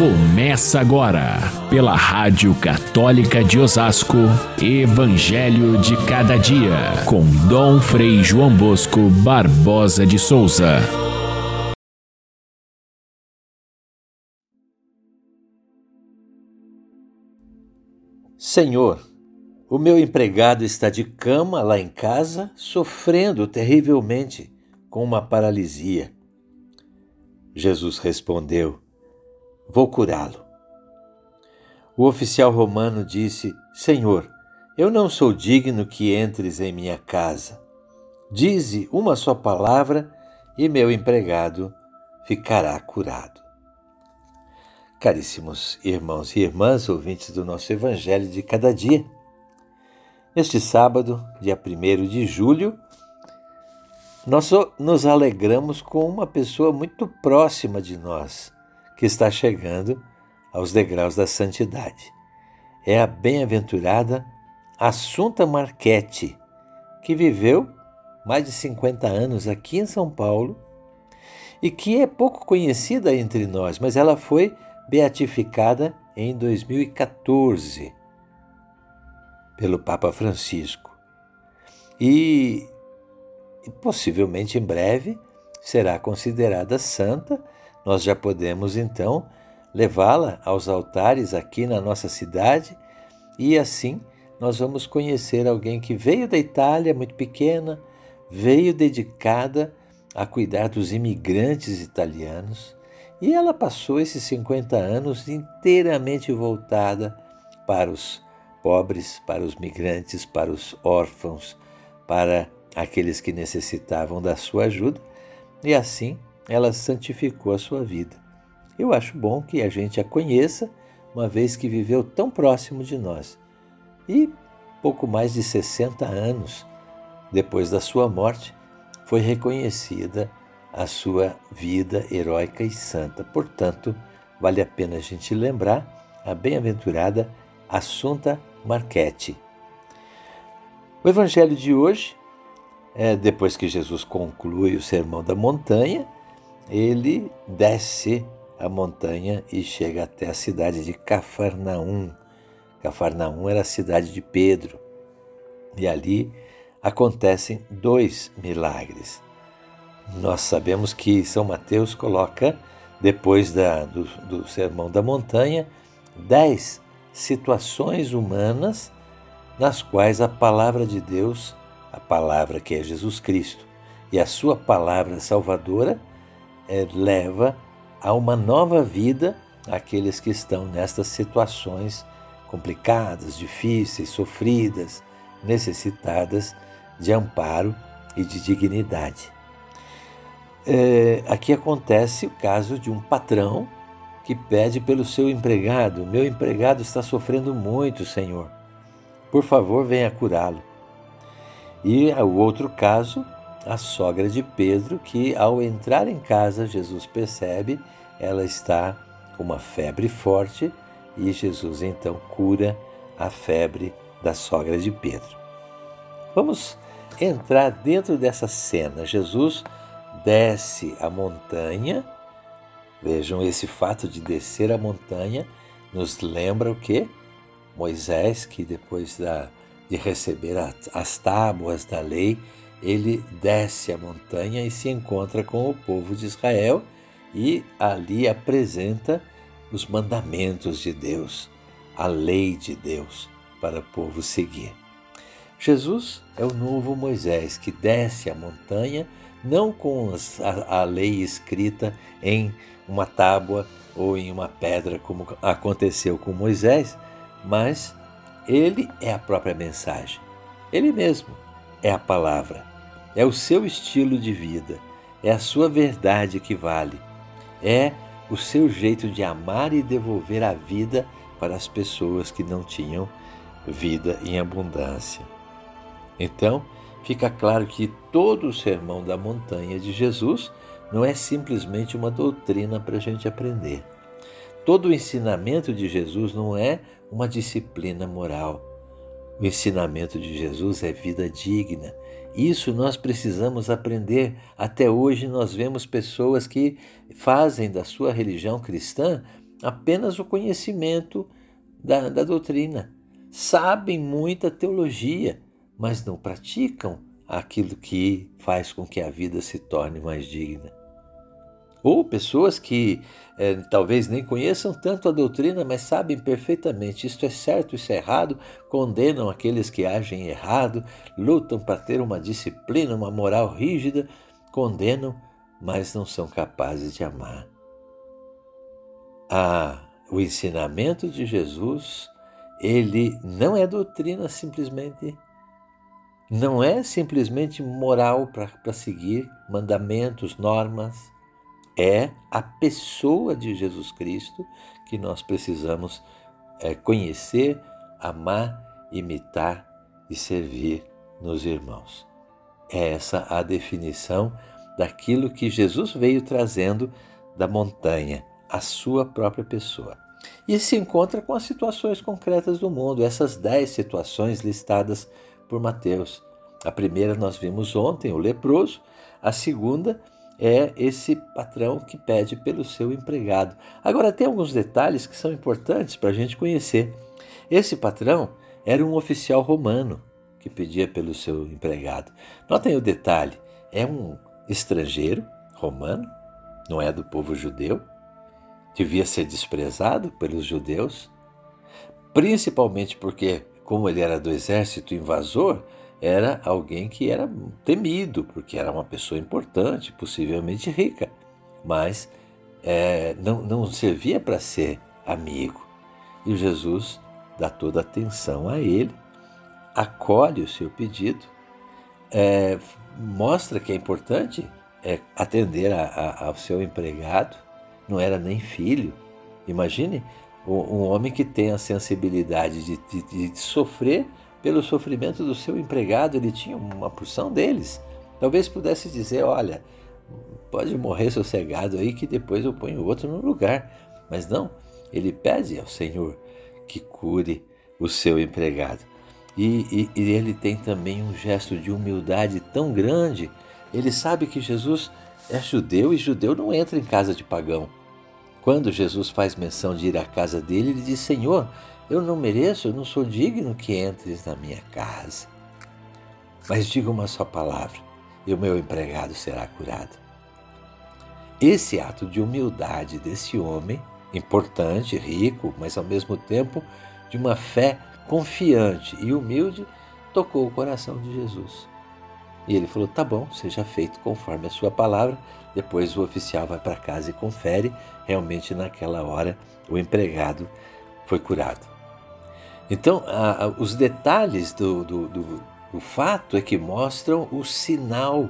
Começa agora, pela Rádio Católica de Osasco, Evangelho de Cada Dia, com Dom Frei João Bosco Barbosa de Souza. Senhor, o meu empregado está de cama lá em casa, sofrendo terrivelmente com uma paralisia. Jesus respondeu: Vou curá-lo. O oficial romano disse: Senhor, eu não sou digno que entres em minha casa. Dize uma só palavra e meu empregado ficará curado. Caríssimos irmãos e irmãs, ouvintes do nosso Evangelho de cada dia, neste sábado, dia 1 de julho, nós nos alegramos com uma pessoa muito próxima de nós, que está chegando aos degraus da santidade. É a bem-aventurada Assunta Marchetti, que viveu mais de 50 anos aqui em São Paulo e que é pouco conhecida entre nós, mas ela foi beatificada em 2014 pelo Papa Francisco. E, e possivelmente em breve será considerada santa. Nós já podemos então levá-la aos altares aqui na nossa cidade e assim nós vamos conhecer alguém que veio da Itália, muito pequena, veio dedicada a cuidar dos imigrantes italianos e ela passou esses 50 anos inteiramente voltada para os pobres, para os migrantes, para os órfãos, para aqueles que necessitavam da sua ajuda, e assim ela santificou a sua vida. Eu acho bom que a gente a conheça, uma vez que viveu tão próximo de nós. E pouco mais de 60 anos depois da sua morte, foi reconhecida a sua vida heróica e santa. Portanto, vale a pena a gente lembrar a bem-aventurada Assunta Marchetti. O evangelho de hoje, é, depois que Jesus conclui o Sermão da Montanha, ele desce a montanha e chega até a cidade de Cafarnaum. Cafarnaum era a cidade de Pedro. E ali acontecem dois milagres. Nós sabemos que São Mateus coloca, depois da, do, do Sermão da Montanha, dez situações humanas nas quais a palavra de Deus, a palavra que é Jesus Cristo, e a sua palavra salvadora é, leva a uma nova vida àqueles que estão nestas situações complicadas, difíceis, sofridas, necessitadas de amparo e de dignidade. É, aqui acontece o caso de um patrão que pede pelo seu empregado: Meu empregado está sofrendo muito, Senhor. Por favor, venha curá-lo. E o outro caso, a sogra de Pedro, que ao entrar em casa, Jesus percebe, ela está com uma febre forte e Jesus então cura a febre da sogra de Pedro. Vamos entrar dentro dessa cena. Jesus desce a montanha. Vejam, esse fato de descer a montanha nos lembra o que? Moisés, que depois da, de receber as tábuas da lei, ele desce a montanha e se encontra com o povo de Israel e ali apresenta os mandamentos de Deus, a lei de Deus para o povo seguir. Jesus é o novo Moisés que desce a montanha não com a, lei escrita em uma tábua ou em uma pedra, como aconteceu com Moisés, mas ele é a própria mensagem. Ele mesmo é a palavra. É o seu estilo de vida. É a sua verdade que vale. É o seu jeito de amar e devolver a vida para as pessoas que não tinham vida em abundância. Então, fica claro que todo o sermão da montanha de Jesus não é simplesmente uma doutrina para a gente aprender. Todo o ensinamento de Jesus não é uma disciplina moral. O ensinamento de Jesus é vida digna. Isso nós precisamos aprender. Até hoje nós vemos pessoas que fazem da sua religião cristã apenas o conhecimento da, da doutrina. Sabem muita teologia, mas não praticam aquilo que faz com que a vida se torne mais digna. Ou pessoas que é, talvez nem conheçam tanto a doutrina, mas sabem perfeitamente isto é certo, isso é errado, condenam aqueles que agem errado, lutam para ter uma disciplina, uma moral rígida, condenam, mas não são capazes de amar. Ah, o ensinamento de Jesus, ele não é doutrina simplesmente, não é simplesmente moral para seguir mandamentos, normas, é a pessoa de Jesus Cristo que nós precisamos é, conhecer, amar, imitar e servir nos irmãos. É essa a definição daquilo que Jesus veio trazendo da montanha, a sua própria pessoa. E se encontra com as situações concretas do mundo, essas dez situações listadas por Mateus. A primeira nós vimos ontem, o leproso, a segunda é esse patrão que pede pelo seu empregado. Agora, tem alguns detalhes que são importantes para a gente conhecer. Esse patrão era um oficial romano que pedia pelo seu empregado. Notem o detalhe: é um estrangeiro romano, não é do povo judeu, devia ser desprezado pelos judeus, principalmente porque, como ele era do exército invasor, era alguém que era temido, porque era uma pessoa importante, possivelmente rica, mas é, não, não servia para ser amigo. E Jesus dá toda atenção a ele, acolhe o seu pedido, é, mostra que é importante é, atender a, a, ao seu empregado, não era nem filho. Imagine um, um homem que tem a sensibilidade de, de, de sofrer pelo sofrimento do seu empregado, ele tinha uma porção deles. Talvez pudesse dizer: olha, pode morrer sossegado aí que depois eu ponho outro no lugar. Mas não, ele pede ao Senhor que cure o seu empregado. E, e, e, ele tem também um gesto de humildade tão grande. Ele sabe que Jesus é judeu e judeu não entra em casa de pagão. Quando Jesus faz menção de ir à casa dele, ele diz: Senhor, eu não mereço, eu não sou digno que entres na minha casa. Mas diga uma só palavra e o meu empregado será curado. Esse ato de humildade desse homem, importante, rico, mas ao mesmo tempo de uma fé confiante e humilde, tocou o coração de Jesus. E ele falou: tá bom, seja feito conforme a sua palavra. Depois o oficial vai para casa e confere. Realmente, naquela hora, o empregado foi curado. Então, a, a, os detalhes do, do, do, do fato é que mostram o sinal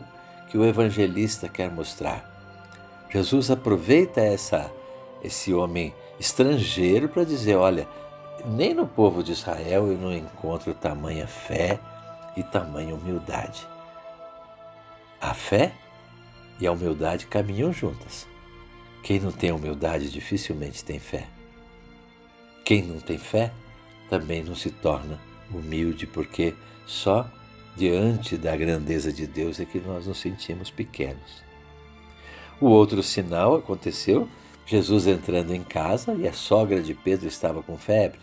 que o evangelista quer mostrar. Jesus aproveita essa, esse homem estrangeiro para dizer: olha, nem no povo de Israel eu não encontro tamanha fé e tamanha humildade. A fé e a humildade caminham juntas. Quem não tem humildade dificilmente tem fé. Quem não tem fé também não se torna humilde, porque só diante da grandeza de Deus é que nós nos sentimos pequenos. O outro sinal aconteceu Jesus entrando em casa e a sogra de Pedro estava com febre.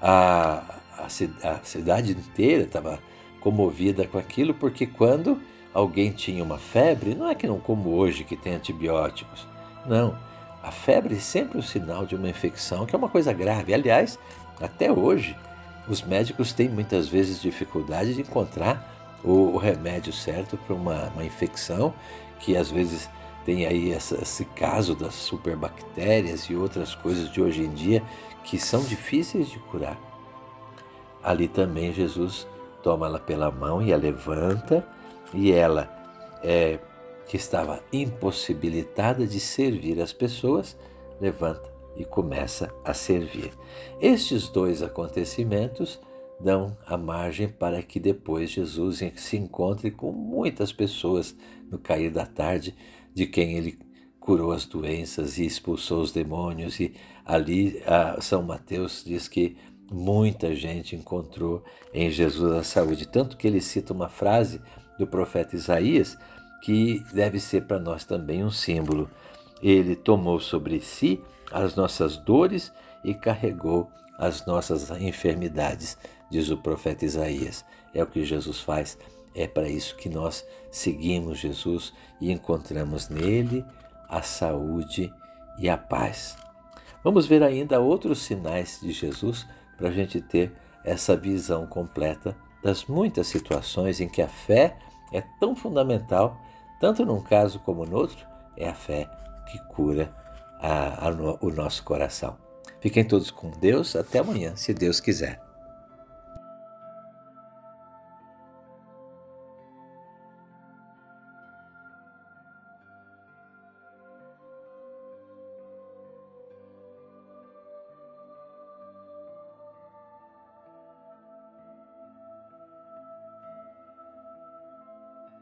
A, a, a cidade inteira estava comovida com aquilo, porque quando alguém tinha uma febre, não é que não como hoje que tem antibióticos. Não. A febre é sempre o sinal de uma infecção, que é uma coisa grave. Aliás, até hoje, os médicos têm muitas vezes dificuldade de encontrar o, o remédio certo para uma, uma, infecção, que às vezes tem aí essa, esse caso das superbactérias e outras coisas de hoje em dia que são difíceis de curar. Ali também Jesus toma ela pela mão e a levanta, e ela, é, que estava impossibilitada de servir as pessoas, levanta e começa a servir. Estes dois acontecimentos dão a margem para que depois Jesus se encontre com muitas pessoas no cair da tarde, de quem ele curou as doenças e expulsou os demônios. E ali São Mateus diz que muita gente encontrou em Jesus a saúde. Tanto que ele cita uma frase do profeta Isaías que deve ser para nós também um símbolo. Ele tomou sobre si as nossas dores e carregou as nossas enfermidades, diz o profeta Isaías. É o que Jesus faz, é para isso que nós seguimos Jesus e encontramos nele a saúde e a paz. Vamos ver ainda outros sinais de Jesus para a gente ter essa visão completa das muitas situações em que a fé é tão fundamental, tanto num caso como no outro, é a fé que cura a, a, o nosso coração. Fiquem todos com Deus. Até amanhã, se Deus quiser.